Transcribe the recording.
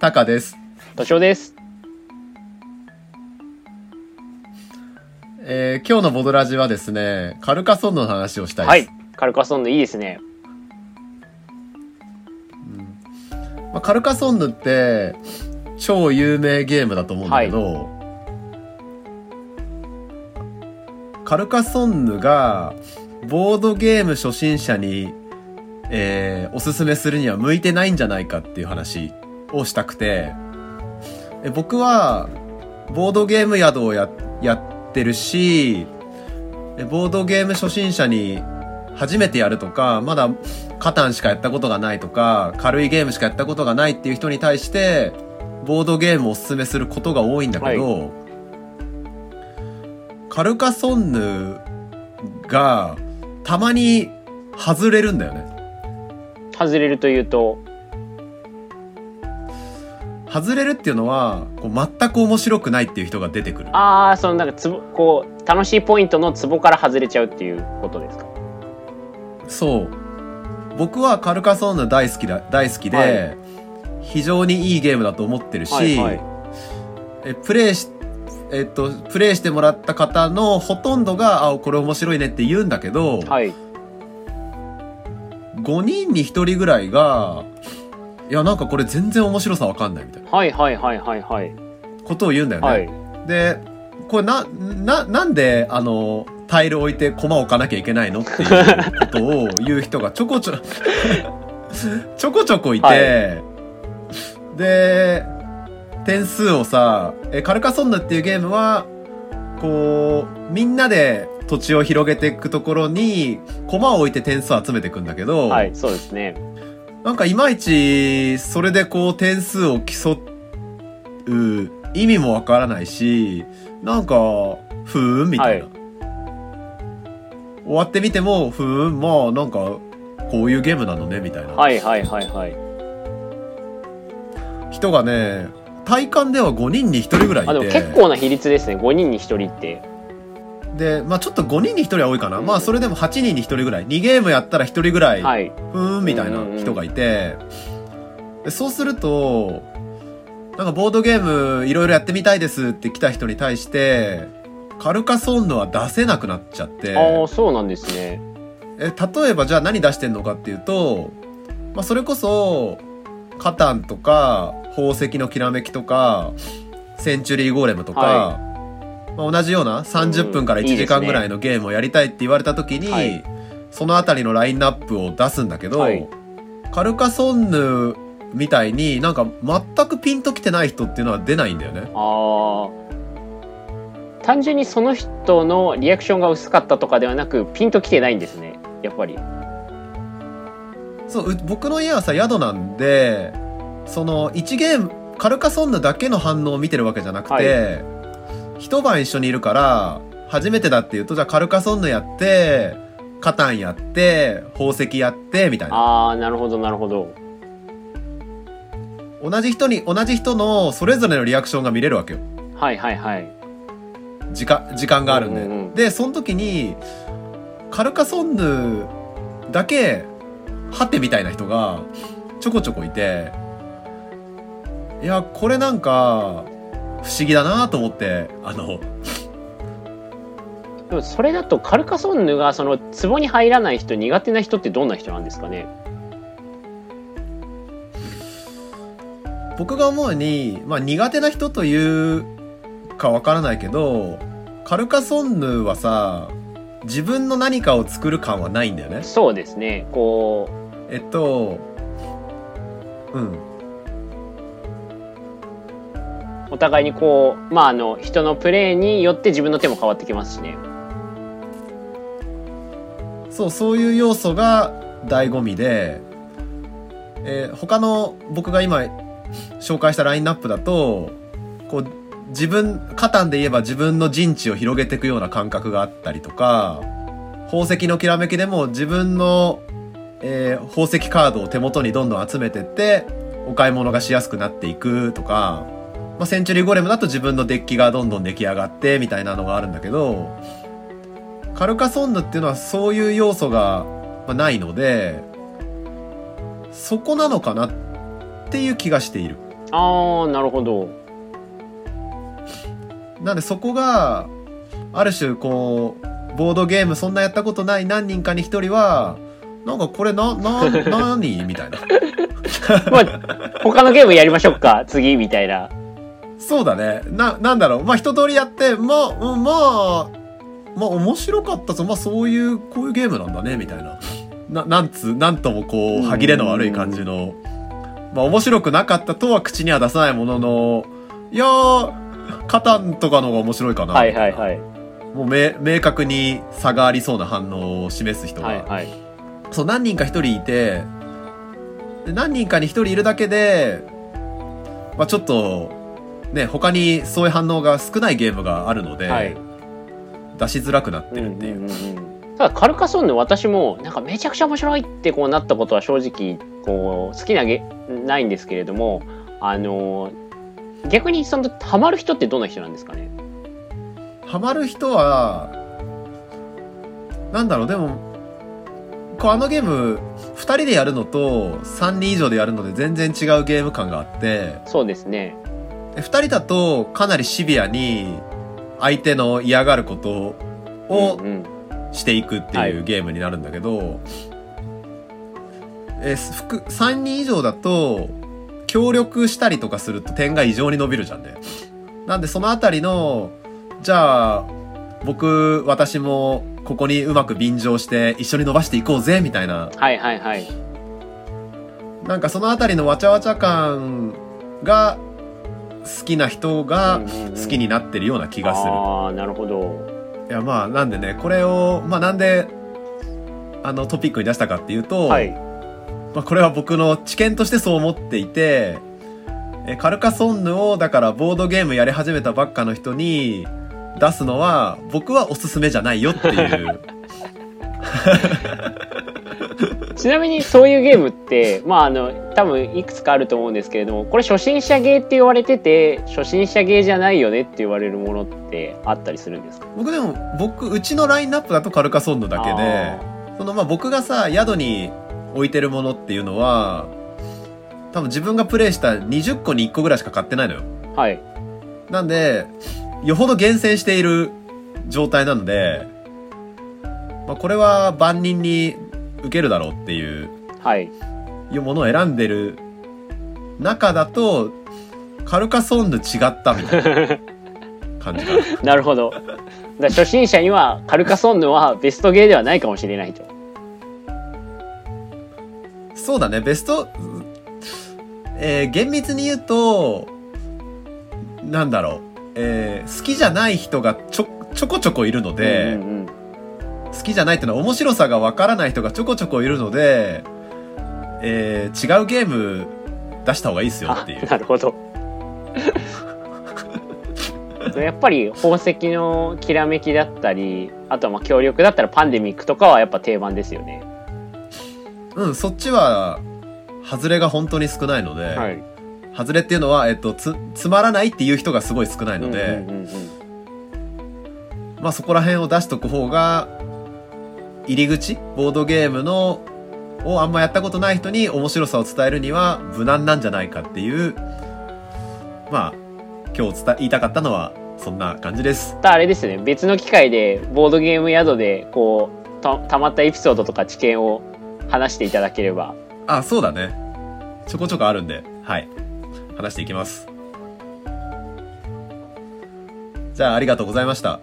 タカです。としおです。えー今日のボドラジはですね、カルカソンヌの話をしたいです。はい。カルカソンヌいいですね。まあ、カルカソンヌって、超有名ゲームだと思うんだけど、カルカソンヌが、ボードゲーム初心者に、えーおすすめするには向いてないんじゃないかっていう話をしたくて、え僕は、ボードゲーム宿をややってるし、えボードゲーム初心者に初めてやるとか、まだカタンしかやったことがないとか、軽いゲームしかやったことがないっていう人に対して、ボードゲームをおすすめすることが多いんだけど、カルカソンヌがたまに外れるんだよね。外れるというと、外れるっていうのは、こう全く面白くないっていう人が出てくる。ああ、そのなんかつぼ、こう、楽しいポイントのツボから外れちゃうっていうことですか？そう。僕はカルカソンヌ大好きだ、大好きで、はい非常にいいゲームだと思ってるし、はいはい。えプレイし、えっと、プレイしてもらった方のほとんどが、あ、これ面白いねって言うんだけど、はい。5人に1人ぐらいが、いや、なんかこれ全然面白さわかんないみたいなはいはいはいはいはい。ことを言うんだよね。はい。で、これな、な、なんで、あの、タイル置いて駒置かなきゃいけないのっていうことを言う人がちょこちょ、ちょこちょこいて、はで、点数をさ、え、カルカソンヌっていうゲームは、こう、みんなで土地を広げていくところに、駒を置いて点数を集めていくんだけど、はい、そうですね。なんかいまいち、それでこう点数を競う意味もわからないし、なんか、ふーんみたいな。は終わってみても、ふーん、まあなんか、こういうゲームなのね、みたいな。はいはいはいはい。人がね、体感では5人に1人ぐらいいて。あ、でも結構な比率ですね。5人に1人って。で、まあちょっと5人に1人は多いかな。まあそれでも8人に1人ぐらい。2ゲームやったら1人ぐらい、はい。ふーんみたいな人がいて、でそうすると、なんかボードゲームいろいろやってみたいですって来た人に対して、カルカソンヌは出せなくなっちゃって、ああ、そうなんですね。え例えばじゃあ何出してんのかっていうと、まあそれこそ、カタンとか、宝石のきらめきとか、センチュリーゴーレムとか、はまあ、同じような30分から1時間ぐらいのゲームをやりたいって言われた時に、はいそのあたりのラインナップを出すんだけど、はいカルカソンヌみたいになんか全くピンときてない人っていうのは出ないんだよね。ああ。単純にその人のリアクションが薄かったとかではなく、ピンときてないんですね。やっぱり。そう、う僕の家はさ、宿なんで、その1ゲーム、カルカソンヌだけの反応を見てるわけじゃなくて、一晩一緒にいるから、初めてだって言うと、じゃあカルカソンヌやって、カタンやって、宝石やって、みたいな。ああ、なるほどなるほど。同じ人に、同じ人のそれぞれのリアクションが見れるわけよ。はいはいはい。時間、時間があるんで。うんうんうんで、その時に、カルカソンヌだけ、ハテみたいな人がちょこちょこいて、いや、これなんか、不思議だなと思って、あの、でもそれだとカルカソンヌがその壺に入らない人苦手な人ってどんな人なんですかね？僕が思うに、まあ苦手な人というかわからないけど、カルカソンヌはさ、自分の何かを作る感はないんだよね。そうですねこえっと、うん。お互いにこうまああの人のプレーによって自分の手も変わってきますしね。そう、そういう要素が醍醐味で、えー他の僕が今紹介したラインナップだと、こう、自分、カタンで言えば自分の陣地を広げていくような感覚があったりとか、宝石のきらめきでも自分の、えー宝石カードを手元にどんどん集めてって、お買い物がしやすくなっていくとか、まあ、センチュリーゴレムだと自分のデッキがどんどん出来上がってみたいなのがあるんだけど、カルカソンヌっていうのはそういう要素がまあないので、そこなのかなっていう気がしている。ああなるほど。なんでそこがある種こうボードゲームそんなやったことない何人かに一人はなんかこれなな 何？みたいな。まあ他のゲームやりましょうか。次みたいなそうだね。ななんだろう。まあ一通りやってまあうんまあまあ面白かったぞ。まあそういうこういうゲームなんだねみたいな。ななんつなんともこう歯切れの悪い感じの。まあ面白くなかったとは口には出さないものの。いやーカタンとかの方が面白いかな。はいはいはい。もう明明確に差がありそうな反応を示す人が、はいはい。そう何人か一人いてで何人かに一人いるだけで、まあ、ちょっとね他にそういう反応が少ないゲームがあるので、はい。出しづらくなってうんるっていう、うんうんうんただカルカソンヌ私もなんかめちゃくちゃ面白いってこうなったことは正直こう好きなゲないんですけれどもあの逆にそのハマる人ってどんな人なんですかね？ハマる人はなんだろうでもこうあのゲーム2人でやるのと3人以上でやるので全然違うゲーム感があって。そうですね。で2人だとかなりシビアに相手の嫌がることをしていくってはい。いうゲームになるんだけど、えー複3人以上だと協力したりとかすると点が異常に伸びるじゃんね。なんでそのあたりのじゃあ僕私もここにうまく便乗して一緒に伸ばしていこうぜみたいな。はいはいはい。なんかそのあたりのわちゃわちゃ感が好きな人が好きになってるような気がする。ああなるほど。いやまあなんでねこれをまあなんであのトピックに出したかっていうと、はい。まあ、これは僕の知見としてそう思っていてえカルカソンヌをだからボードゲームやり始めたばっかの人に出すのは僕はおすすめじゃないよっていう ちなみにそういうゲームってまああの多分いくつかあると思うんですけれどもこれ初心者ゲーって言われてて初心者ゲーじゃないよねって言われるものってあったりするんですか？僕でも僕うちのラインナップだとカルカソンヌだけでそのまあ僕がさ宿に置いてるものっていうのは多分自分がプレイした20個に1個ぐらいしか買ってないのよ。はい。なんで、よほど厳選している状態なので、まあ、これは万人に受けるだろうっていう、はい。いうものを選んでる中だと、カルカソンヌ違ったみたいな 感じかな。なるほど。だ初心者にはカルカソンヌはベストゲーではないかもしれないと。そうだね、ベスト、えー厳密に言うと、なんだろう、えー好きじゃない人がちょ、ちょこちょこいるので、うんうんうん好きじゃないっていうのは面白さがわからない人がちょこちょこいるので、えー違うゲーム出した方がいいですよあっていう。なるほど。やっぱり宝石のきらめきだったりあとはまあ協力だったらパンデミックとかはやっぱ定番ですよね。うん、そっちは、外れが本当に少ないので、はい。外れっていうのは、えっと、つ、つまらないっていう人がすごい少ないので、まあそこら辺を出しとく方が、入り口？ボードゲームの、をあんまやったことない人に面白さを伝えるには無難なんじゃないかっていう、まあ、今日伝え、言いたかったのは、そんな感じです。あれですね別の機会でボードゲーム宿でこうたたまったエピソードとか知見を話していただければあ、そうだね。ちょこちょこあるんで、はい。話していきます。じゃあ、ありがとうございました。